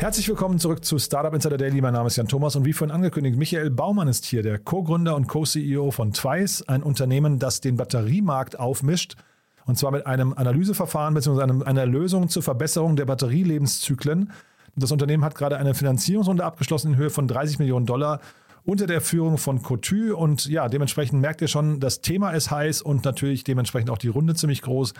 Herzlich willkommen zurück zu Startup Insider Daily. Mein Name ist Jan Thomas und wie vorhin angekündigt, Michael Baumann ist hier, der Co-Gründer und Co-CEO von Twice, ein Unternehmen, das den Batteriemarkt aufmischt. Und zwar mit einem Analyseverfahren bzw. Einer Lösung zur Verbesserung der Batterielebenszyklen. Das Unternehmen hat gerade eine Finanzierungsrunde abgeschlossen in Höhe von 30 Millionen Dollar unter der Führung von Cotu. Und ja, dementsprechend merkt ihr schon, das Thema ist heiß und natürlich dementsprechend auch die Runde ziemlich groß.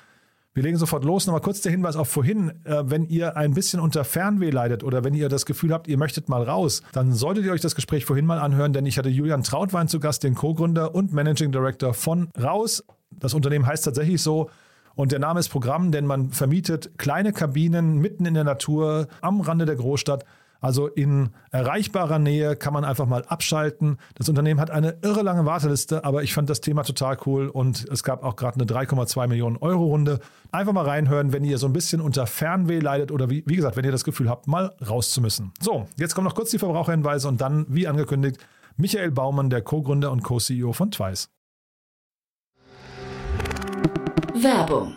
Wir legen sofort los. Nochmal kurz der Hinweis auf vorhin. Äh, wenn ihr ein bisschen unter Fernweh leidet oder wenn ihr das Gefühl habt, ihr möchtet mal raus, dann solltet ihr euch das Gespräch vorhin mal anhören, denn ich hatte Julian Trautwein zu Gast, den Co-Gründer und Managing Director von Raus. Das Unternehmen heißt tatsächlich so. Und der Name ist Programm, denn man vermietet kleine Kabinen mitten in der Natur am Rande der Großstadt also in erreichbarer Nähe kann man einfach mal abschalten. Das Unternehmen hat eine irre lange Warteliste, aber ich fand das Thema total cool und es gab auch gerade eine 3,2 Millionen Euro Runde. Einfach mal reinhören, wenn ihr so ein bisschen unter Fernweh leidet oder wie, wie gesagt, wenn ihr das Gefühl habt, mal raus zu müssen. So, jetzt kommen noch kurz die Verbraucherhinweise und dann, wie angekündigt, Michael Baumann, der Co-Gründer und Co-CEO von Twice. Werbung.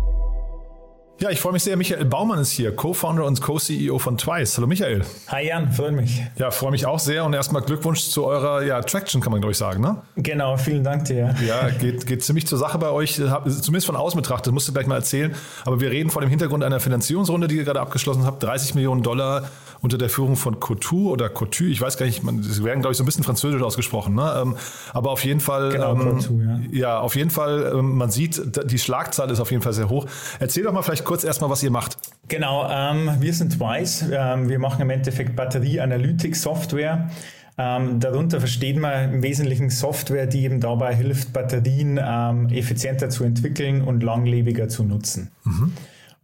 Ja, ich freue mich sehr. Michael Baumann ist hier, Co-Founder und Co-CEO von Twice. Hallo Michael. Hi Jan, freue mich. Ja, freue mich auch sehr und erstmal Glückwunsch zu eurer ja, Traction, kann man glaube ich sagen, ne? Genau, vielen Dank dir. Ja, geht, geht ziemlich zur Sache bei euch, zumindest von außen betrachtet, musst du gleich mal erzählen. Aber wir reden vor dem Hintergrund einer Finanzierungsrunde, die ihr gerade abgeschlossen habt, 30 Millionen Dollar unter der Führung von Cotu oder Cotu, ich weiß gar nicht, sie werden glaube ich so ein bisschen französisch ausgesprochen, ne? Ähm, aber auf jeden Fall, genau, ähm, Cotu, ja. ja, auf jeden Fall, ähm, man sieht, die Schlagzahl ist auf jeden Fall sehr hoch. Erzähl doch mal vielleicht kurz erstmal, was ihr macht. Genau, ähm, wir sind Twice. Ähm, wir machen im Endeffekt Batterie-Analytik-Software. Ähm, darunter versteht man im Wesentlichen Software, die eben dabei hilft, Batterien ähm, effizienter zu entwickeln und langlebiger zu nutzen. Mhm.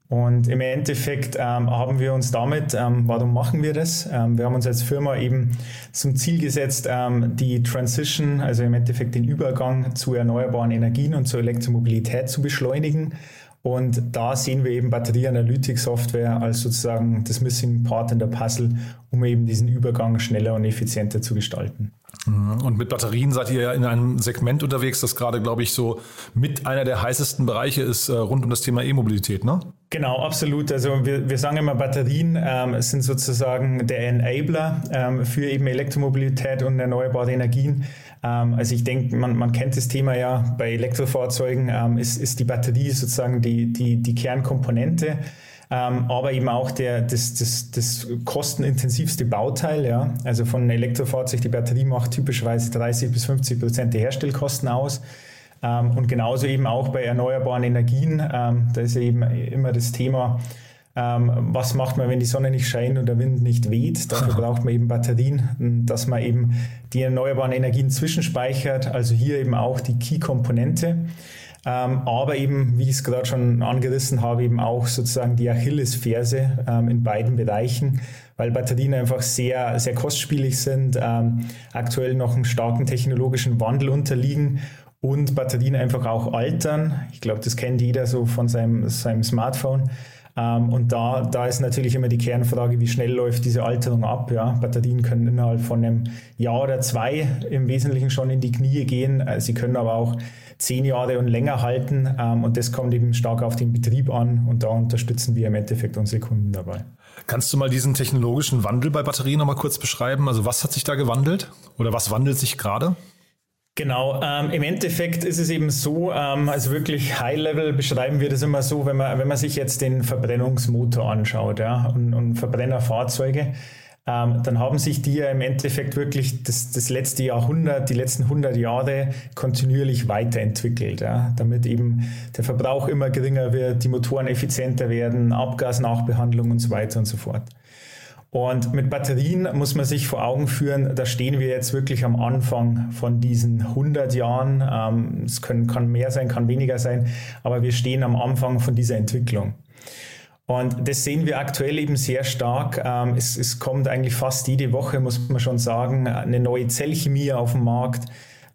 Und im Endeffekt ähm, haben wir uns damit, ähm, warum machen wir das? Ähm, wir haben uns als Firma eben zum Ziel gesetzt, ähm, die Transition, also im Endeffekt den Übergang zu erneuerbaren Energien und zur Elektromobilität zu beschleunigen und da sehen wir eben Batterie-Analytik-Software als sozusagen das Missing Part in der Puzzle, um eben diesen Übergang schneller und effizienter zu gestalten. Und mit Batterien seid ihr ja in einem Segment unterwegs, das gerade, glaube ich, so mit einer der heißesten Bereiche ist äh, rund um das Thema E-Mobilität, ne? Genau, absolut. Also wir, wir sagen immer, Batterien ähm, sind sozusagen der Enabler ähm, für eben Elektromobilität und erneuerbare Energien. Ähm, also ich denke, man, man kennt das Thema ja bei Elektrofahrzeugen, ähm, ist, ist die Batterie sozusagen die, die, die Kernkomponente. Ähm, aber eben auch der, das, das, das kostenintensivste Bauteil. Ja? Also von einem Elektrofahrzeug, die Batterie macht typischerweise 30 bis 50 Prozent der Herstellkosten aus. Ähm, und genauso eben auch bei erneuerbaren Energien. Ähm, da ist ja eben immer das Thema, ähm, was macht man, wenn die Sonne nicht scheint und der Wind nicht weht? Dafür braucht man eben Batterien, dass man eben die erneuerbaren Energien zwischenspeichert. Also hier eben auch die Key-Komponente. Ähm, aber eben, wie ich es gerade schon angerissen habe, eben auch sozusagen die Achillesferse ähm, in beiden Bereichen, weil Batterien einfach sehr, sehr kostspielig sind, ähm, aktuell noch einem starken technologischen Wandel unterliegen und Batterien einfach auch altern. Ich glaube, das kennt jeder so von seinem, seinem Smartphone. Ähm, und da, da ist natürlich immer die Kernfrage, wie schnell läuft diese Alterung ab. Ja? Batterien können innerhalb von einem Jahr oder zwei im Wesentlichen schon in die Knie gehen. Äh, sie können aber auch zehn Jahre und länger halten. Ähm, und das kommt eben stark auf den Betrieb an. Und da unterstützen wir im Endeffekt unsere Kunden dabei. Kannst du mal diesen technologischen Wandel bei Batterien nochmal kurz beschreiben? Also was hat sich da gewandelt oder was wandelt sich gerade? Genau, ähm, im Endeffekt ist es eben so, ähm, also wirklich High-Level beschreiben wir das immer so, wenn man, wenn man sich jetzt den Verbrennungsmotor anschaut ja, und, und Verbrennerfahrzeuge, ähm, dann haben sich die ja im Endeffekt wirklich das, das letzte Jahrhundert, die letzten 100 Jahre kontinuierlich weiterentwickelt, ja, damit eben der Verbrauch immer geringer wird, die Motoren effizienter werden, Abgasnachbehandlung und so weiter und so fort. Und mit Batterien muss man sich vor Augen führen, da stehen wir jetzt wirklich am Anfang von diesen 100 Jahren. Ähm, es können, kann mehr sein, kann weniger sein, aber wir stehen am Anfang von dieser Entwicklung. Und das sehen wir aktuell eben sehr stark. Ähm, es, es kommt eigentlich fast jede Woche, muss man schon sagen, eine neue Zellchemie auf den Markt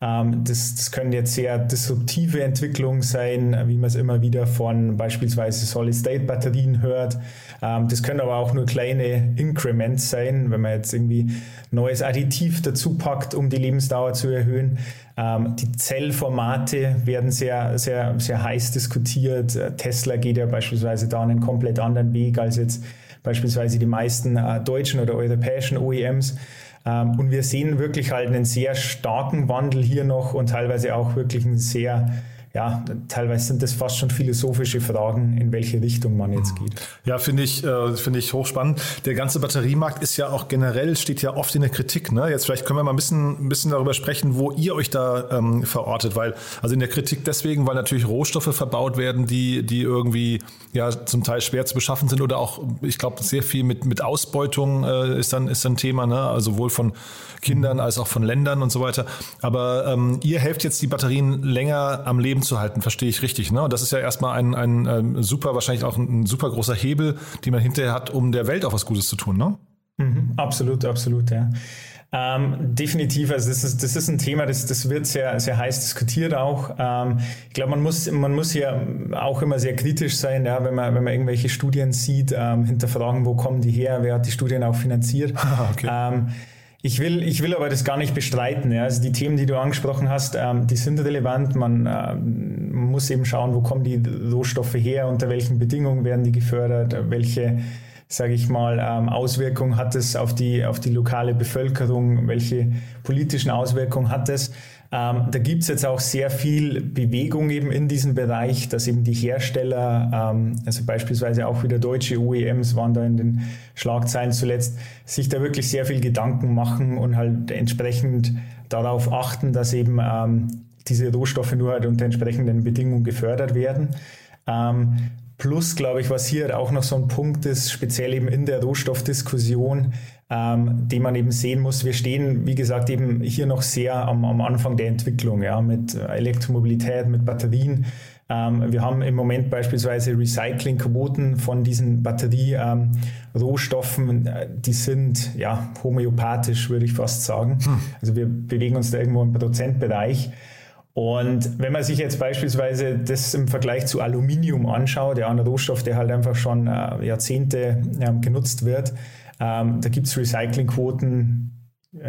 das, das können jetzt sehr disruptive Entwicklungen sein, wie man es immer wieder von beispielsweise Solid-State-Batterien hört. Ähm, das können aber auch nur kleine Increments sein, wenn man jetzt irgendwie neues Additiv dazu packt, um die Lebensdauer zu erhöhen. Ähm, die Zellformate werden sehr, sehr, sehr heiß diskutiert. Tesla geht ja beispielsweise da einen komplett anderen Weg als jetzt beispielsweise die meisten äh, deutschen oder europäischen OEMs. Ähm, und wir sehen wirklich halt einen sehr starken Wandel hier noch und teilweise auch wirklich einen sehr ja, teilweise sind das fast schon philosophische Fragen, in welche Richtung man jetzt geht. Ja, finde ich, äh, finde ich hochspannend. Der ganze Batteriemarkt ist ja auch generell, steht ja oft in der Kritik. Ne? Jetzt vielleicht können wir mal ein bisschen, ein bisschen darüber sprechen, wo ihr euch da ähm, verortet, weil, also in der Kritik deswegen, weil natürlich Rohstoffe verbaut werden, die, die irgendwie ja zum Teil schwer zu beschaffen sind oder auch, ich glaube, sehr viel mit, mit Ausbeutung äh, ist dann, ist dann Thema, ne? Also sowohl von Kindern als auch von Ländern und so weiter. Aber ähm, ihr helft jetzt die Batterien länger am Leben zu halten, verstehe ich richtig. Ne? Und das ist ja erstmal ein, ein, ein ähm, super, wahrscheinlich auch ein, ein super großer Hebel, den man hinterher hat, um der Welt auch was Gutes zu tun, ne? Mhm, absolut, absolut, ja. Ähm, definitiv, also das ist, das ist ein Thema, das, das wird sehr, sehr heiß diskutiert auch. Ähm, ich glaube, man muss, man muss hier auch immer sehr kritisch sein, ja, wenn, man, wenn man irgendwelche Studien sieht, ähm, hinterfragen, wo kommen die her, wer hat die Studien auch finanziert. okay. Ähm, ich will, ich will aber das gar nicht bestreiten. Ja. Also die Themen, die du angesprochen hast, ähm, die sind relevant. Man äh, muss eben schauen, wo kommen die Rohstoffe her, unter welchen Bedingungen werden die gefördert, welche, sage ich mal, ähm, Auswirkungen hat es auf die, auf die lokale Bevölkerung, welche politischen Auswirkungen hat es. Ähm, da gibt es jetzt auch sehr viel Bewegung eben in diesem Bereich, dass eben die Hersteller, ähm, also beispielsweise auch wieder deutsche OEMs waren da in den Schlagzeilen zuletzt, sich da wirklich sehr viel Gedanken machen und halt entsprechend darauf achten, dass eben ähm, diese Rohstoffe nur halt unter entsprechenden Bedingungen gefördert werden. Ähm, Plus, glaube ich, was hier auch noch so ein Punkt ist, speziell eben in der Rohstoffdiskussion, ähm, den man eben sehen muss. Wir stehen, wie gesagt, eben hier noch sehr am, am Anfang der Entwicklung, ja, mit Elektromobilität, mit Batterien. Ähm, wir haben im Moment beispielsweise Recyclingquoten von diesen Batterierohstoffen, ähm, die sind ja homöopathisch, würde ich fast sagen. Hm. Also wir bewegen uns da irgendwo im Prozentbereich. Und wenn man sich jetzt beispielsweise das im Vergleich zu Aluminium anschaut, ja, ein Rohstoff, der halt einfach schon äh, Jahrzehnte äh, genutzt wird, ähm, da gibt es Recyclingquoten,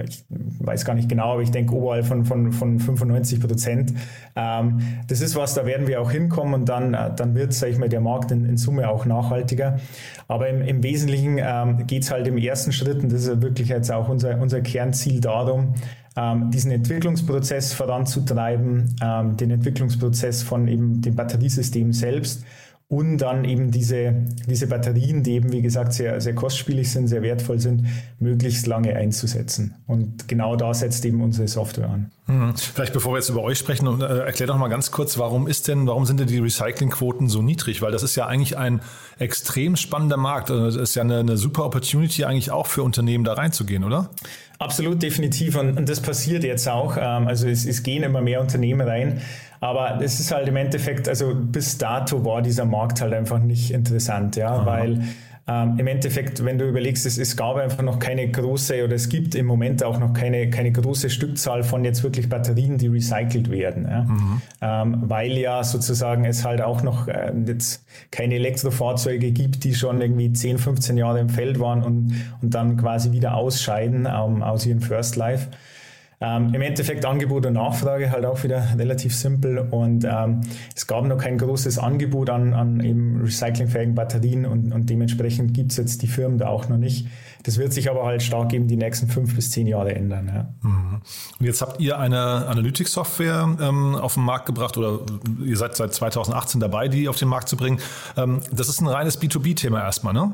ich weiß gar nicht genau, aber ich denke oberhalb von, von, von 95 Prozent. Ähm, das ist was, da werden wir auch hinkommen und dann, äh, dann wird, sage ich mal, der Markt in, in Summe auch nachhaltiger. Aber im, im Wesentlichen ähm, geht es halt im ersten Schritt, und das ist wirklich jetzt auch unser, unser Kernziel darum, ähm, diesen Entwicklungsprozess voranzutreiben, ähm, den Entwicklungsprozess von eben dem Batteriesystem selbst und dann eben diese, diese Batterien, die eben, wie gesagt, sehr, sehr kostspielig sind, sehr wertvoll sind, möglichst lange einzusetzen. Und genau da setzt eben unsere Software an. Mhm. Vielleicht bevor wir jetzt über euch sprechen, äh, erklär doch mal ganz kurz, warum ist denn, warum sind denn die Recyclingquoten so niedrig? Weil das ist ja eigentlich ein extrem spannender Markt. Also das ist ja eine, eine super Opportunity eigentlich auch für Unternehmen da reinzugehen, oder? Absolut, definitiv. Und, und das passiert jetzt auch. Ähm, also es, es gehen immer mehr Unternehmen rein. Aber es ist halt im Endeffekt, also bis dato war dieser Markt halt einfach nicht interessant, ja, Aha. weil ähm, Im Endeffekt, wenn du überlegst, es, es gab einfach noch keine große oder es gibt im Moment auch noch keine, keine große Stückzahl von jetzt wirklich Batterien, die recycelt werden. Ja? Mhm. Ähm, weil ja sozusagen es halt auch noch äh, jetzt keine Elektrofahrzeuge gibt, die schon irgendwie 10, 15 Jahre im Feld waren und, und dann quasi wieder ausscheiden ähm, aus ihrem First Life. Ähm, Im Endeffekt Angebot und Nachfrage halt auch wieder relativ simpel und ähm, es gab noch kein großes Angebot an, an eben recyclingfähigen Batterien und, und dementsprechend gibt es jetzt die Firmen da auch noch nicht. Das wird sich aber halt stark eben die nächsten fünf bis zehn Jahre ändern. Ja. Mhm. Und jetzt habt ihr eine Analytics-Software ähm, auf den Markt gebracht oder ihr seid seit 2018 dabei, die auf den Markt zu bringen. Ähm, das ist ein reines B2B-Thema erstmal, ne?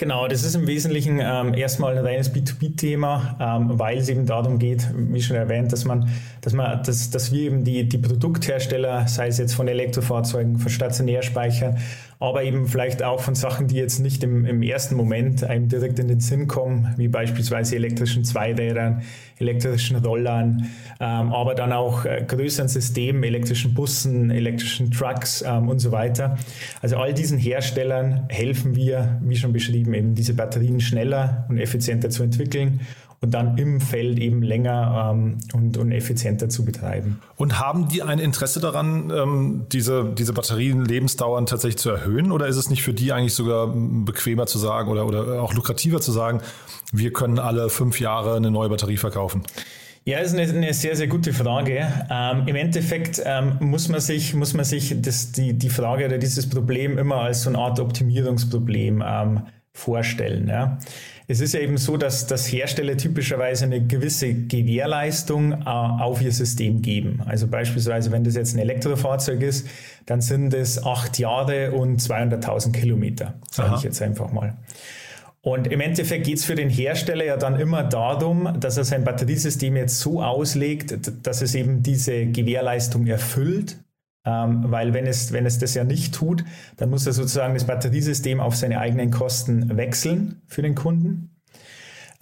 Genau, das ist im Wesentlichen ähm, erstmal ein reines B2B-Thema, ähm, weil es eben darum geht, wie schon erwähnt, dass man, dass man, dass, dass wir eben die, die Produkthersteller, sei es jetzt von Elektrofahrzeugen, von Stationärspeichern aber eben vielleicht auch von Sachen, die jetzt nicht im, im ersten Moment einem direkt in den Sinn kommen, wie beispielsweise elektrischen Zweirädern, elektrischen Rollern, ähm, aber dann auch äh, größeren Systemen, elektrischen Bussen, elektrischen Trucks ähm, und so weiter. Also all diesen Herstellern helfen wir, wie schon beschrieben, eben diese Batterien schneller und effizienter zu entwickeln und dann im Feld eben länger ähm, und, und effizienter zu betreiben. Und haben die ein Interesse daran, ähm, diese, diese Batterien-Lebensdauern tatsächlich zu erhöhen? Oder ist es nicht für die eigentlich sogar bequemer zu sagen oder, oder auch lukrativer zu sagen, wir können alle fünf Jahre eine neue Batterie verkaufen? Ja, ist eine, eine sehr, sehr gute Frage. Ähm, Im Endeffekt ähm, muss man sich, muss man sich das, die, die Frage oder dieses Problem immer als so eine Art Optimierungsproblem ähm, vorstellen. Ja. Es ist ja eben so, dass, dass Hersteller typischerweise eine gewisse Gewährleistung äh, auf ihr System geben. Also beispielsweise, wenn das jetzt ein Elektrofahrzeug ist, dann sind es acht Jahre und 200.000 Kilometer, sage ich jetzt einfach mal. Und im Endeffekt geht es für den Hersteller ja dann immer darum, dass er sein Batteriesystem jetzt so auslegt, dass es eben diese Gewährleistung erfüllt ähm, weil wenn es, wenn es das ja nicht tut, dann muss er sozusagen das Batteriesystem auf seine eigenen Kosten wechseln für den Kunden.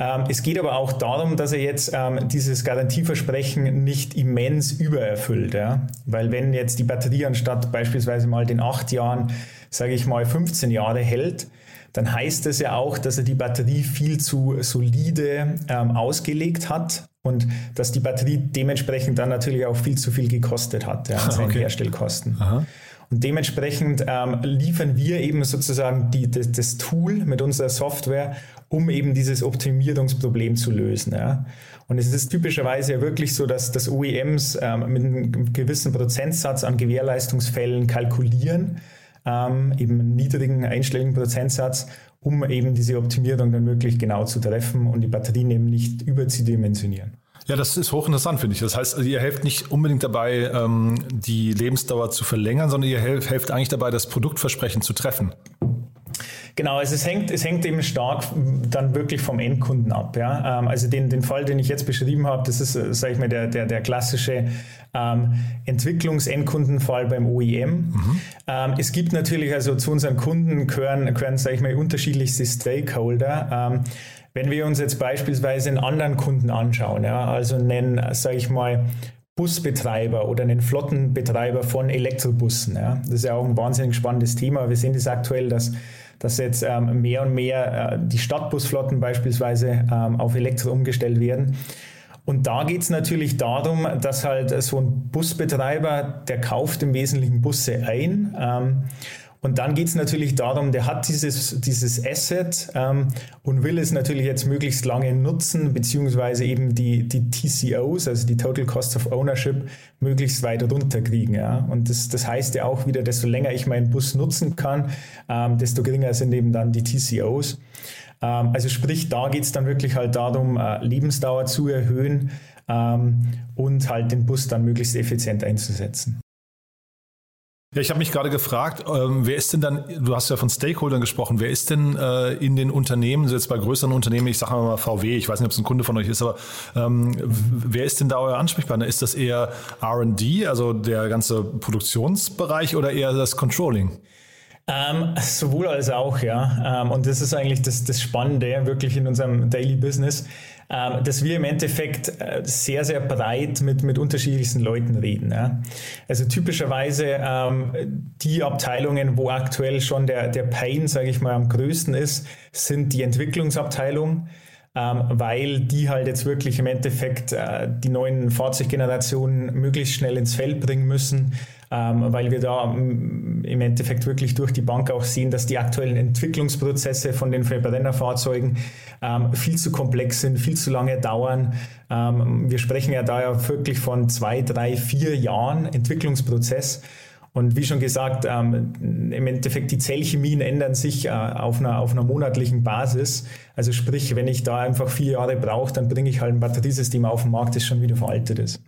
Ähm, es geht aber auch darum, dass er jetzt ähm, dieses Garantieversprechen nicht immens übererfüllt. Ja? Weil wenn jetzt die Batterie anstatt beispielsweise mal den acht Jahren, sage ich mal, 15 Jahre hält, dann heißt das ja auch, dass er die Batterie viel zu solide ähm, ausgelegt hat und dass die Batterie dementsprechend dann natürlich auch viel zu viel gekostet hat, ja, an seinen okay. Herstellkosten. Aha. Und dementsprechend ähm, liefern wir eben sozusagen die, das, das, Tool mit unserer Software, um eben dieses Optimierungsproblem zu lösen. Ja. Und es ist typischerweise ja wirklich so, dass, dass OEMs ähm, mit einem gewissen Prozentsatz an Gewährleistungsfällen kalkulieren, ähm, eben einen niedrigen einstelligen Prozentsatz, um eben diese Optimierung dann wirklich genau zu treffen und die Batterien eben nicht überzudimensionieren. Ja, das ist hochinteressant, finde ich. Das heißt, ihr helft nicht unbedingt dabei, ähm, die Lebensdauer zu verlängern, sondern ihr helft eigentlich dabei, das Produktversprechen zu treffen. Genau, also es hängt, es hängt eben stark dann wirklich vom Endkunden ab. Ja? Ähm, also den, den Fall, den ich jetzt beschrieben habe, das ist, äh, sage ich mal, der, der, der klassische ähm, Entwicklungsendkundenfall beim OEM. Mhm. Ähm, es gibt natürlich, also zu unseren Kunden gehören, gehören sage ich mal, unterschiedlichste Stakeholder. Ähm, wenn wir uns jetzt beispielsweise einen anderen Kunden anschauen, ja, also einen, sage ich mal, Busbetreiber oder einen Flottenbetreiber von Elektrobussen. Ja. Das ist ja auch ein wahnsinnig spannendes Thema. Wir sehen das aktuell, dass, dass jetzt ähm, mehr und mehr äh, die Stadtbusflotten beispielsweise ähm, auf Elektro umgestellt werden. Und da geht es natürlich darum, dass halt so ein Busbetreiber, der kauft im Wesentlichen Busse ein. Ähm, und dann geht es natürlich darum, der hat dieses, dieses Asset ähm, und will es natürlich jetzt möglichst lange nutzen, beziehungsweise eben die, die TCOs, also die Total Cost of Ownership, möglichst weit runterkriegen. Ja? Und das, das heißt ja auch wieder, desto länger ich meinen Bus nutzen kann, ähm, desto geringer sind eben dann die TCOs. Ähm, also sprich, da geht es dann wirklich halt darum, äh, Lebensdauer zu erhöhen ähm, und halt den Bus dann möglichst effizient einzusetzen. Ja, ich habe mich gerade gefragt, ähm, wer ist denn dann, du hast ja von Stakeholdern gesprochen, wer ist denn äh, in den Unternehmen, jetzt bei größeren Unternehmen, ich sage mal VW, ich weiß nicht, ob es ein Kunde von euch ist, aber ähm, wer ist denn da euer Ansprechpartner? Ist das eher RD, also der ganze Produktionsbereich oder eher das Controlling? Ähm, sowohl als auch, ja. Ähm, und das ist eigentlich das, das Spannende wirklich in unserem Daily Business, ähm, dass wir im Endeffekt äh, sehr, sehr breit mit, mit unterschiedlichsten Leuten reden. Ja. Also typischerweise ähm, die Abteilungen, wo aktuell schon der, der Pain, sage ich mal, am größten ist, sind die Entwicklungsabteilungen ähm, weil die halt jetzt wirklich im Endeffekt äh, die neuen Fahrzeuggenerationen möglichst schnell ins Feld bringen müssen, weil wir da mm, im Endeffekt wirklich durch die Bank auch sehen, dass die aktuellen Entwicklungsprozesse von den Verbrennerfahrzeugen ähm, viel zu komplex sind, viel zu lange dauern. Ähm, wir sprechen ja da ja wirklich von zwei, drei, vier Jahren Entwicklungsprozess. Und wie schon gesagt, ähm, im Endeffekt die Zellchemien ändern sich äh, auf, einer, auf einer monatlichen Basis. Also sprich, wenn ich da einfach vier Jahre brauche, dann bringe ich halt ein Batteriesystem auf den Markt, das schon wieder veraltet ist.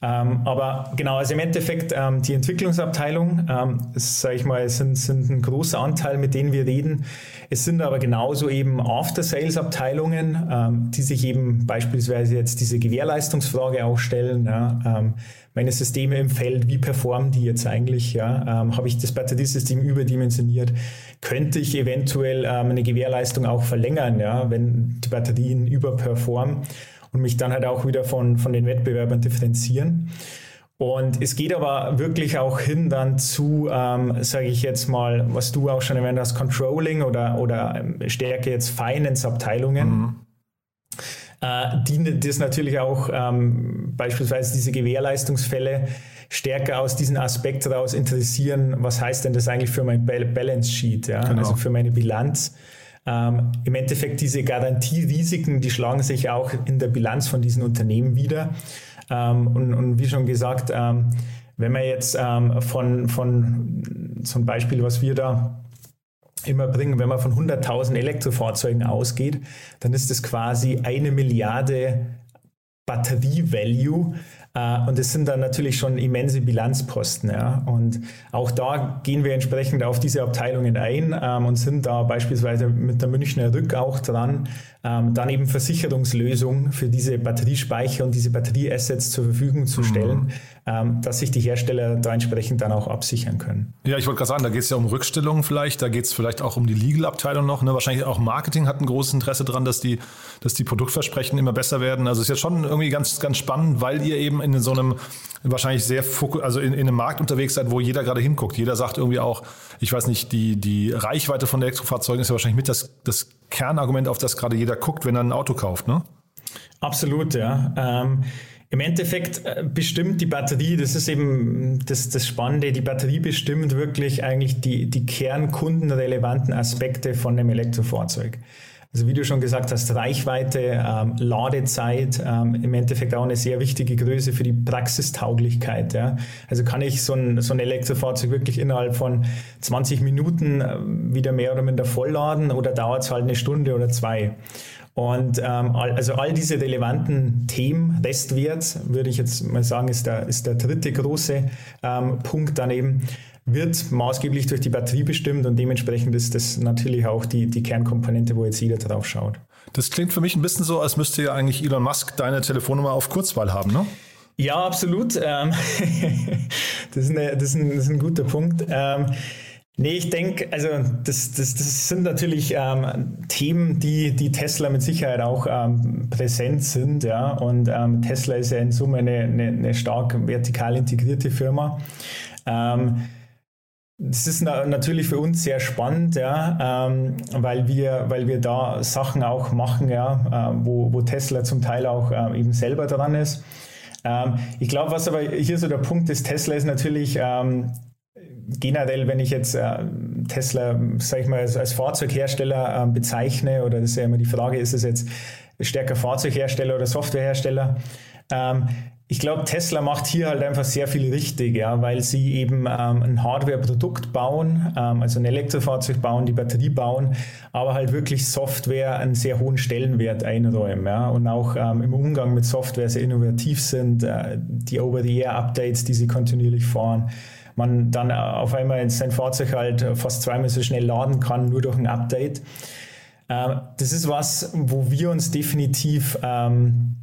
Ähm, aber genau, also im Endeffekt ähm, die Entwicklungsabteilung, ähm, sage ich mal, sind, sind ein großer Anteil, mit denen wir reden. Es sind aber genauso eben After-Sales-Abteilungen, ähm, die sich eben beispielsweise jetzt diese Gewährleistungsfrage auch stellen. Ja, ähm, meine Systeme im Feld, wie performen die jetzt eigentlich? Ja? Ähm, Habe ich das Batteriesystem überdimensioniert? Könnte ich eventuell ähm, eine Gewährleistung auch verlängern, ja? wenn die Batterien überperformen? Und mich dann halt auch wieder von, von den Wettbewerbern differenzieren. Und es geht aber wirklich auch hin dann zu, ähm, sage ich jetzt mal, was du auch schon erwähnt hast, Controlling oder, oder ähm, Stärke jetzt Finance-Abteilungen. Mhm. Äh, die das natürlich auch ähm, beispielsweise diese Gewährleistungsfälle stärker aus diesem Aspekt heraus interessieren, was heißt denn das eigentlich für mein Balance Sheet, ja? Genau. also für meine Bilanz. Ähm, Im Endeffekt diese Garantierisiken, die schlagen sich auch in der Bilanz von diesen Unternehmen wieder. Ähm, und, und, wie schon gesagt, ähm, wenn man jetzt ähm, von, von zum Beispiel, was wir da immer bringen, wenn man von 100.000 Elektrofahrzeugen ausgeht, dann ist das quasi eine Milliarde Batterie-Value, und es sind dann natürlich schon immense Bilanzposten. Ja. Und auch da gehen wir entsprechend auf diese Abteilungen ein ähm, und sind da beispielsweise mit der Münchner Rück auch dran, ähm, dann eben Versicherungslösungen für diese Batteriespeicher und diese Batterieassets zur Verfügung zu mhm. stellen, dass sich die Hersteller da entsprechend dann auch absichern können. Ja, ich wollte gerade sagen, da geht es ja um Rückstellungen vielleicht, da geht es vielleicht auch um die Legal-Abteilung noch. Ne? Wahrscheinlich auch Marketing hat ein großes Interesse daran, dass die, dass die Produktversprechen immer besser werden. Also ist ja schon irgendwie ganz, ganz spannend, weil ihr eben in so einem wahrscheinlich sehr also in, in einem Markt unterwegs seid, wo jeder gerade hinguckt. Jeder sagt irgendwie auch, ich weiß nicht, die, die Reichweite von Elektrofahrzeugen ist ja wahrscheinlich mit das, das Kernargument, auf das gerade jeder guckt, wenn er ein Auto kauft, ne? Absolut, ja. Ähm, Im Endeffekt äh, bestimmt die Batterie, das ist eben das, das Spannende, die Batterie bestimmt wirklich eigentlich die, die kernkundenrelevanten Aspekte von dem Elektrofahrzeug. Also wie du schon gesagt hast, Reichweite, ähm, Ladezeit, ähm, im Endeffekt auch eine sehr wichtige Größe für die Praxistauglichkeit. Ja. Also kann ich so ein, so ein Elektrofahrzeug wirklich innerhalb von 20 Minuten äh, wieder mehr oder minder vollladen oder dauert es halt eine Stunde oder zwei? Und ähm, also all diese relevanten Themen, Restwert, würde ich jetzt mal sagen, ist der, ist der dritte große ähm, Punkt daneben wird maßgeblich durch die Batterie bestimmt und dementsprechend ist das natürlich auch die, die Kernkomponente, wo jetzt jeder drauf schaut. Das klingt für mich ein bisschen so, als müsste ja eigentlich Elon Musk deine Telefonnummer auf Kurzwahl haben, ne? Ja, absolut. Ähm, das, ist eine, das, ist ein, das, ist ein, guter Punkt. Ähm, nee, ich denke, also das, das, das sind natürlich ähm, Themen, die, die Tesla mit Sicherheit auch ähm, präsent sind. Ja? Und ähm, Tesla ist ja in Summe eine, eine, eine stark vertikal integrierte Firma. Ähm, das ist natürlich für uns sehr spannend, ja, ähm, weil, wir, weil wir da Sachen auch machen, ja, äh, wo, wo Tesla zum Teil auch eben selber dran ist. Ähm, ich glaube, was aber hier so der Punkt ist, Tesla ist natürlich ähm, generell, wenn ich jetzt äh, Tesla, sag ich mal, als, als Fahrzeughersteller ähm, bezeichne, oder das ist ja immer die Frage, ist es jetzt stärker Fahrzeughersteller oder Softwarehersteller? Ähm, ich glaube, Tesla macht hier halt einfach sehr viel richtig, ja, weil sie eben ähm, ein Hardware-Produkt bauen, ähm, also ein Elektrofahrzeug bauen, die Batterie bauen, aber halt wirklich Software einen sehr hohen Stellenwert einräumen ja, und auch ähm, im Umgang mit Software sehr innovativ sind, äh, die Over-the-Air-Updates, die sie kontinuierlich fahren man dann auf einmal sein Fahrzeug halt fast zweimal so schnell laden kann, nur durch ein Update. Äh, das ist was, wo wir uns definitiv ähm,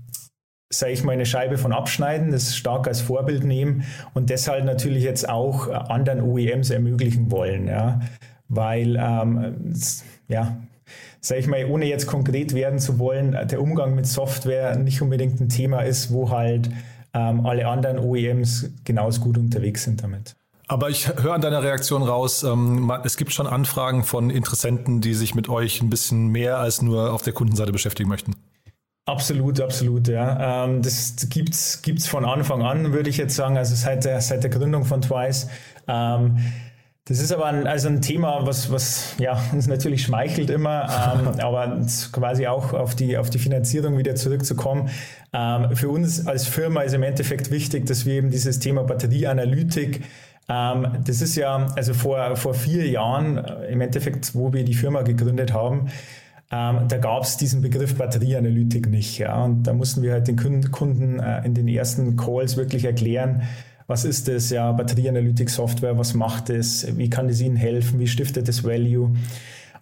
sage ich mal, eine Scheibe von abschneiden, das stark als Vorbild nehmen und deshalb natürlich jetzt auch anderen OEMs ermöglichen wollen, ja, weil, ähm, ja, sage ich mal, ohne jetzt konkret werden zu wollen, der Umgang mit Software nicht unbedingt ein Thema ist, wo halt ähm, alle anderen OEMs genauso gut unterwegs sind damit. Aber ich höre an deiner Reaktion raus, ähm, es gibt schon Anfragen von Interessenten, die sich mit euch ein bisschen mehr als nur auf der Kundenseite beschäftigen möchten. Absolut, absolut, ja. Ähm, das gibt's gibt's von Anfang an, würde ich jetzt sagen, also seit der, seit der Gründung von Twice. Ähm, das ist aber ein, also ein Thema, was, was ja, uns natürlich schmeichelt immer, ähm, aber quasi auch auf die, auf die Finanzierung wieder zurückzukommen. Ähm, für uns als Firma ist im Endeffekt wichtig, dass wir eben dieses Thema Batterieanalytik das ist ja, also vor, vor vier Jahren, äh, im Endeffekt, wo wir die Firma gegründet haben, ähm, da gab es diesen Begriff Batterieanalytik nicht. Ja? Und da mussten wir halt den Kunden äh, in den ersten Calls wirklich erklären, was ist das, ja, Batterieanalytik-Software, was macht es, wie kann es Ihnen helfen, wie stiftet es Value.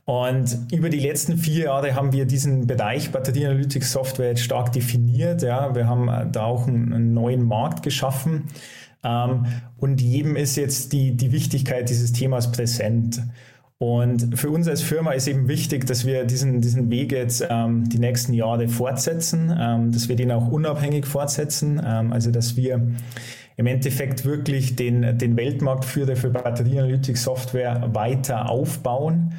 Und über die letzten vier Jahre haben wir diesen Bereich Batterieanalytik-Software jetzt stark definiert. Ja. Wir haben äh, da auch einen neuen Markt geschaffen. Ähm, und jedem ist jetzt die, die Wichtigkeit dieses Themas präsent. Und für uns als Firma ist eben wichtig, dass wir diesen, diesen Weg jetzt ähm, die nächsten Jahre fortsetzen, ähm, dass wir den auch unabhängig fortsetzen, ähm, also dass wir im Endeffekt wirklich den, den Weltmarktführer für Batterieanalytik-Software weiter aufbauen.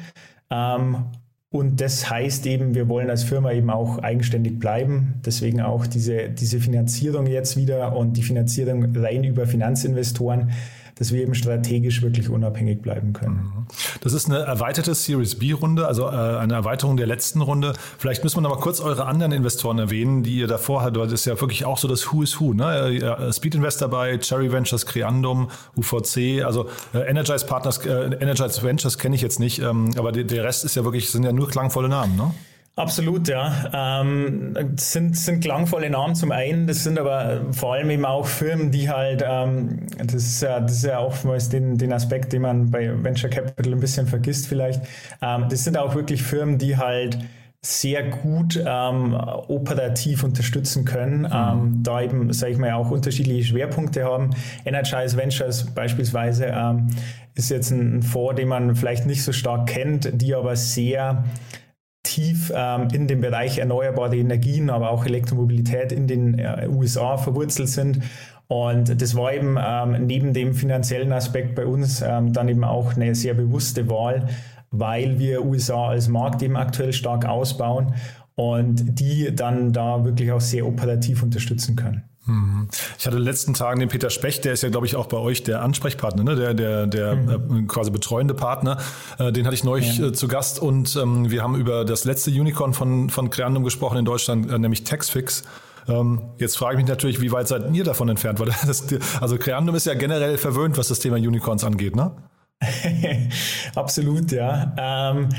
Und das heißt eben, wir wollen als Firma eben auch eigenständig bleiben. Deswegen auch diese, diese Finanzierung jetzt wieder und die Finanzierung rein über Finanzinvestoren dass wir eben strategisch wirklich unabhängig bleiben können. Mhm. Das ist eine erweiterte Series B-Runde, also äh, eine Erweiterung der letzten Runde. Vielleicht müssen wir noch mal kurz eure anderen Investoren erwähnen, die ihr davor hattet, weil das ist ja wirklich auch so das Who is Who. Ne? Speed Invest dabei, Cherry Ventures, Creandum, UVC, also äh, Energize Partners, äh, Energize Ventures kenne ich jetzt nicht, ähm, aber der Rest ist ja wirklich, sind ja nur klangvolle Namen, ne? Absolut, ja. Ähm, das sind, sind klangvolle Namen zum einen, das sind aber vor allem eben auch Firmen, die halt, ähm, das, ist ja, das ist ja oftmals den, den Aspekt, den man bei Venture Capital ein bisschen vergisst vielleicht. Ähm, das sind auch wirklich Firmen, die halt sehr gut ähm, operativ unterstützen können, mhm. ähm, da eben, sage ich mal, auch unterschiedliche Schwerpunkte haben. Energize Ventures beispielsweise ähm, ist jetzt ein Fonds, den man vielleicht nicht so stark kennt, die aber sehr tief ähm, in dem Bereich erneuerbare Energien, aber auch Elektromobilität in den äh, USA verwurzelt sind. Und das war eben ähm, neben dem finanziellen Aspekt bei uns ähm, dann eben auch eine sehr bewusste Wahl, weil wir USA als Markt eben aktuell stark ausbauen und die dann da wirklich auch sehr operativ unterstützen können. Mhm. Ich hatte in den letzten Tagen den Peter Specht, der ist ja, glaube ich, auch bei euch der Ansprechpartner, ne? der, der, der mhm. äh, quasi betreuende Partner. Äh, den hatte ich neulich ja. äh, zu Gast und ähm, wir haben über das letzte Unicorn von, von Creandum gesprochen in Deutschland, äh, nämlich Taxfix. Ähm, jetzt frage ich mich natürlich, wie weit seid ihr davon entfernt? Weil das, also Creandum ist ja generell verwöhnt, was das Thema Unicorns angeht, ne? Absolut, ja. Ähm,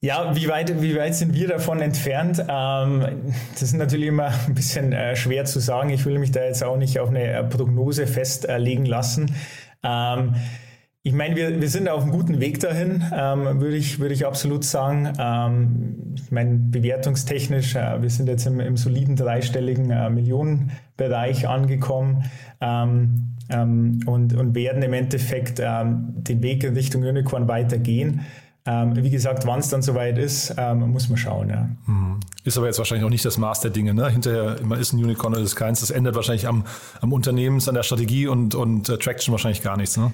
ja, wie weit, wie weit sind wir davon entfernt? Ähm, das ist natürlich immer ein bisschen äh, schwer zu sagen. Ich will mich da jetzt auch nicht auf eine äh, Prognose festlegen lassen. Ähm, ich meine, wir, wir sind auf einem guten Weg dahin, ähm, würde ich, würde ich absolut sagen. Ähm, ich meine, bewertungstechnisch, äh, wir sind jetzt im, im soliden dreistelligen äh, Millionenbereich angekommen ähm, ähm, und, und werden im Endeffekt ähm, den Weg in Richtung Unicorn weitergehen. Ähm, wie gesagt, wann es dann soweit ist, ähm, muss man schauen. Ja. Mhm. Ist aber jetzt wahrscheinlich auch nicht das Maß der Dinge. Ne? Hinterher, man ist ein Unicorn oder ist keins. Das ändert wahrscheinlich am, am Unternehmens, an der Strategie und, und äh, Traction wahrscheinlich gar nichts. Ne?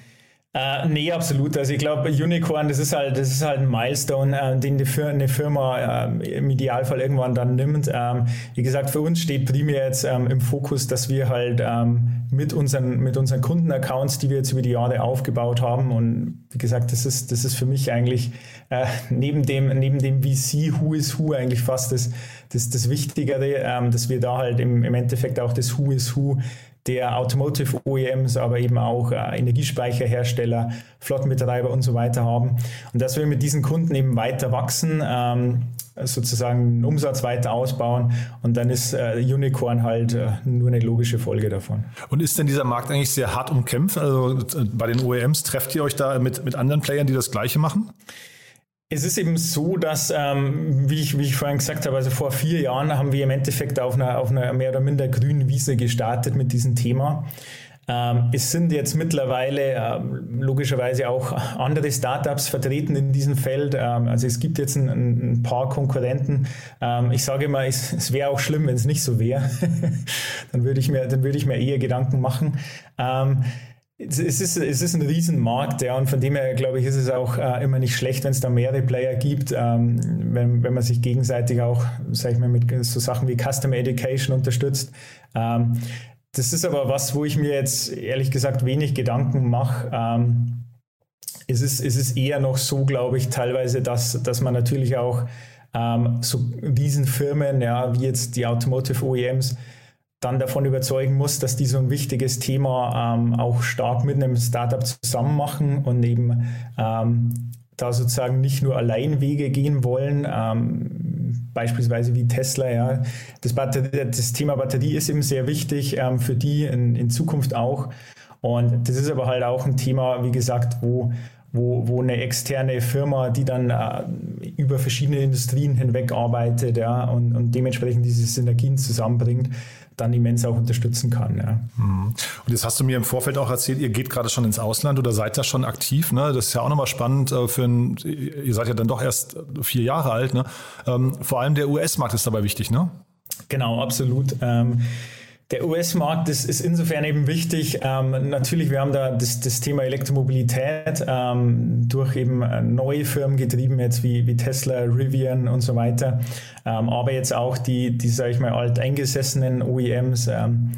Äh, nee, absolut. Also ich glaube, Unicorn, das ist halt, das ist halt ein Milestone, äh, den die Fir eine Firma äh, im Idealfall irgendwann dann nimmt. Ähm, wie gesagt, für uns steht primär jetzt ähm, im Fokus, dass wir halt ähm, mit unseren, mit unseren Kundenaccounts, die wir jetzt über die Jahre aufgebaut haben, und wie gesagt, das ist, das ist für mich eigentlich äh, neben dem, neben dem VC Who is Who eigentlich fast das, das, das Wichtigere, ähm, dass wir da halt im, im Endeffekt auch das Who is Who der Automotive OEMs, aber eben auch äh, Energiespeicherhersteller, Flottenbetreiber und so weiter haben. Und dass wir mit diesen Kunden eben weiter wachsen, ähm, sozusagen den Umsatz weiter ausbauen und dann ist äh, Unicorn halt äh, nur eine logische Folge davon. Und ist denn dieser Markt eigentlich sehr hart umkämpft? Also äh, bei den OEMs trefft ihr euch da mit, mit anderen Playern, die das Gleiche machen? Es ist eben so, dass, ähm, wie, ich, wie ich vorhin gesagt habe, also vor vier Jahren haben wir im Endeffekt auf einer, auf einer mehr oder minder grünen Wiese gestartet mit diesem Thema. Ähm, es sind jetzt mittlerweile ähm, logischerweise auch andere Startups vertreten in diesem Feld. Ähm, also es gibt jetzt ein, ein paar Konkurrenten. Ähm, ich sage immer, es, es wäre auch schlimm, wenn es nicht so wäre. dann würde ich mir, dann würde ich mir eher Gedanken machen. Es ist, es ist ein Riesenmarkt, ja, und von dem her, glaube ich, ist es auch äh, immer nicht schlecht, wenn es da mehrere Player gibt, ähm, wenn, wenn man sich gegenseitig auch, sag ich mal, mit so Sachen wie Customer Education unterstützt. Ähm, das ist aber was, wo ich mir jetzt ehrlich gesagt wenig Gedanken mache. Ähm, es, ist, es ist eher noch so, glaube ich, teilweise, dass, dass man natürlich auch ähm, so Riesenfirmen, ja, wie jetzt die Automotive OEMs, dann davon überzeugen muss, dass die so ein wichtiges Thema ähm, auch stark mit einem Startup zusammen machen und eben ähm, da sozusagen nicht nur Alleinwege gehen wollen, ähm, beispielsweise wie Tesla. Ja. Das, das, Thema Batterie ist eben sehr wichtig ähm, für die in, in Zukunft auch. Und das ist aber halt auch ein Thema, wie gesagt, wo wo, wo eine externe Firma, die dann äh, über verschiedene Industrien hinweg arbeitet ja, und, und dementsprechend diese Synergien zusammenbringt, dann immens auch unterstützen kann. Ja. Mhm. Und jetzt hast du mir im Vorfeld auch erzählt, ihr geht gerade schon ins Ausland oder seid da schon aktiv. Ne? Das ist ja auch nochmal spannend äh, für ein, ihr seid ja dann doch erst vier Jahre alt. Ne? Ähm, vor allem der US-Markt ist dabei wichtig, ne? Genau, absolut. Ähm, der US-Markt ist, ist, insofern eben wichtig. Ähm, natürlich, wir haben da das, das Thema Elektromobilität ähm, durch eben äh, neue Firmen getrieben, jetzt wie, wie Tesla, Rivian und so weiter. Ähm, aber jetzt auch die, die sage ich mal, alteingesessenen OEMs, ähm,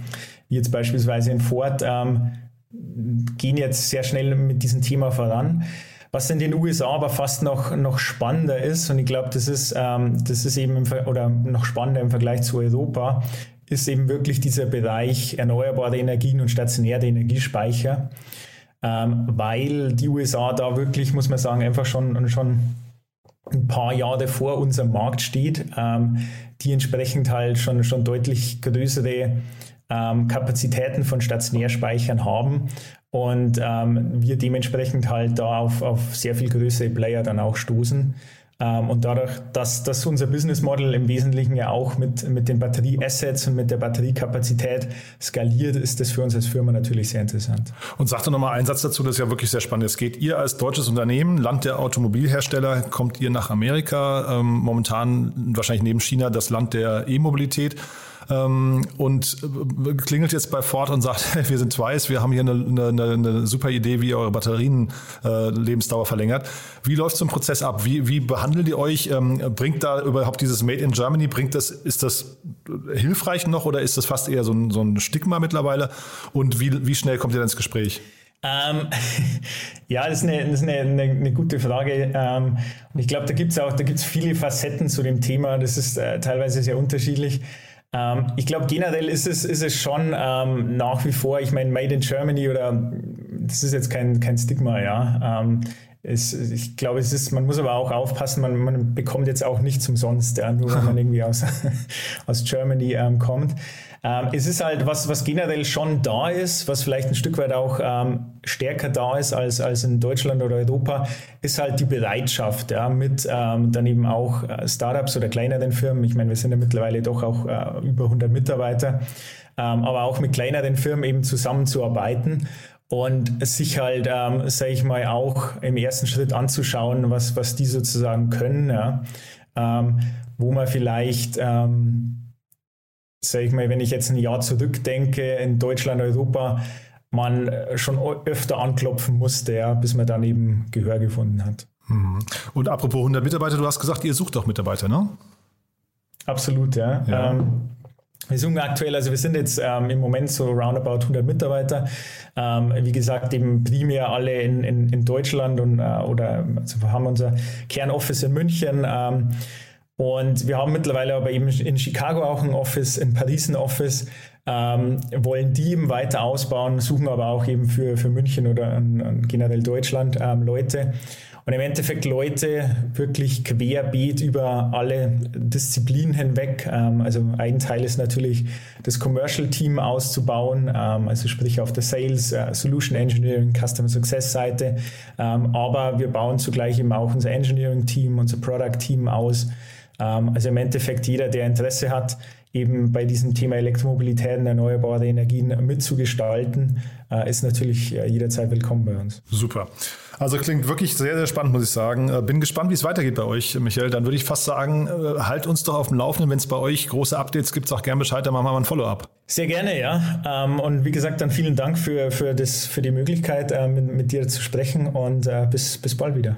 wie jetzt beispielsweise in Ford, ähm, gehen jetzt sehr schnell mit diesem Thema voran. Was in den USA aber fast noch, noch spannender ist, und ich glaube, das ist, ähm, das ist eben im, oder noch spannender im Vergleich zu Europa, ist eben wirklich dieser Bereich erneuerbare Energien und stationäre Energiespeicher, ähm, weil die USA da wirklich, muss man sagen, einfach schon, schon ein paar Jahre vor unserem Markt steht, ähm, die entsprechend halt schon, schon deutlich größere ähm, Kapazitäten von Stationärspeichern haben und ähm, wir dementsprechend halt da auf, auf sehr viel größere Player dann auch stoßen. Ähm, und dadurch, dass, dass unser Business Model im Wesentlichen ja auch mit, mit den Batterieassets und mit der Batteriekapazität skaliert, ist das für uns als Firma natürlich sehr interessant. Und sagte nochmal einen Satz dazu, das ist ja wirklich sehr spannend. Es geht ihr als deutsches Unternehmen, Land der Automobilhersteller, kommt ihr nach Amerika, ähm, momentan wahrscheinlich neben China das Land der E-Mobilität und äh, klingelt jetzt bei Ford und sagt, wir sind Twice, wir haben hier eine, eine, eine super Idee, wie ihr eure Batterien äh, Lebensdauer verlängert. Wie läuft so ein Prozess ab? Wie, wie behandelt ihr euch? Ähm, bringt da überhaupt dieses Made in Germany, bringt das, ist das hilfreich noch oder ist das fast eher so ein, so ein Stigma mittlerweile? Und wie, wie schnell kommt ihr dann ins Gespräch? Ähm, ja, das ist eine, das ist eine, eine, eine gute Frage. Ähm, und ich glaube, da gibt es auch da gibt's viele Facetten zu dem Thema. Das ist äh, teilweise sehr unterschiedlich. Ähm, ich glaube, generell ist es, ist es schon ähm, nach wie vor, ich meine, Made in Germany oder das ist jetzt kein, kein Stigma, ja. Ähm, es, ich glaube, es ist, man muss aber auch aufpassen, man, man bekommt jetzt auch nichts umsonst, ja, nur wenn man irgendwie aus, aus Germany ähm, kommt. Ähm, es ist halt was, was generell schon da ist, was vielleicht ein Stück weit auch ähm, stärker da ist als, als in Deutschland oder Europa, ist halt die Bereitschaft, ja, mit ähm, dann eben auch äh, Startups oder kleineren Firmen. Ich meine, wir sind ja mittlerweile doch auch äh, über 100 Mitarbeiter, ähm, aber auch mit kleineren Firmen eben zusammenzuarbeiten und sich halt, ähm, sage ich mal, auch im ersten Schritt anzuschauen, was, was die sozusagen können, ja, ähm, wo man vielleicht ähm, sage ich mal, wenn ich jetzt ein Jahr zurückdenke, in Deutschland, Europa, man äh, schon öfter anklopfen musste, ja, bis man dann eben Gehör gefunden hat. Mhm. Und apropos 100 Mitarbeiter, du hast gesagt, ihr sucht auch Mitarbeiter, ne? Absolut, ja. ja. Ähm, wir suchen aktuell, also wir sind jetzt ähm, im Moment so roundabout 100 Mitarbeiter. Ähm, wie gesagt, eben primär alle in, in, in Deutschland und, äh, oder also wir haben unser Kernoffice in München. Ähm, und wir haben mittlerweile aber eben in Chicago auch ein Office, in Paris ein Office, ähm, wollen die eben weiter ausbauen, suchen aber auch eben für, für München oder an, an generell Deutschland ähm, Leute. Und im Endeffekt Leute wirklich querbeet über alle Disziplinen hinweg. Ähm, also ein Teil ist natürlich das Commercial Team auszubauen, ähm, also sprich auf der Sales, uh, Solution Engineering, Customer Success Seite. Ähm, aber wir bauen zugleich eben auch unser Engineering Team, unser Product Team aus. Ähm, also im Endeffekt jeder, der Interesse hat, eben bei diesem Thema Elektromobilität und erneuerbare Energien mitzugestalten, äh, ist natürlich äh, jederzeit willkommen bei uns. Super. Also klingt wirklich sehr, sehr spannend, muss ich sagen. Äh, bin gespannt, wie es weitergeht bei euch, Michael. Dann würde ich fast sagen, halt uns doch auf dem Laufenden. Wenn es bei euch große Updates gibt, sag gerne Bescheid, dann machen wir mal ein Follow-up. Sehr gerne, ja. Ähm, und wie gesagt, dann vielen Dank für, für, das, für die Möglichkeit, mit, mit dir zu sprechen und bis, bis bald wieder.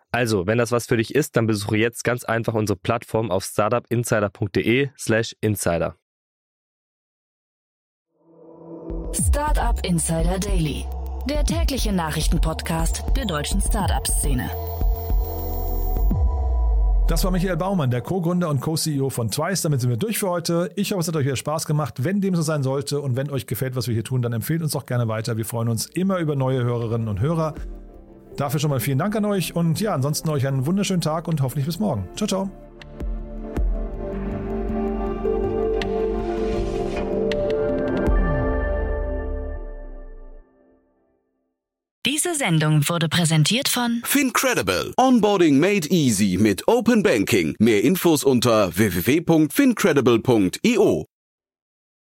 Also, wenn das was für dich ist, dann besuche jetzt ganz einfach unsere Plattform auf startupinsider.de/slash insider. Startup Insider Daily, der tägliche Nachrichtenpodcast der deutschen Startup-Szene. Das war Michael Baumann, der Co-Gründer und Co-CEO von Twice. Damit sind wir durch für heute. Ich hoffe, es hat euch wieder Spaß gemacht. Wenn dem so sein sollte und wenn euch gefällt, was wir hier tun, dann empfehlt uns doch gerne weiter. Wir freuen uns immer über neue Hörerinnen und Hörer. Dafür schon mal vielen Dank an euch und ja, ansonsten euch einen wunderschönen Tag und hoffentlich bis morgen. Ciao, ciao. Diese Sendung wurde präsentiert von Fincredible. Onboarding made easy mit Open Banking. Mehr Infos unter www.fincredible.io.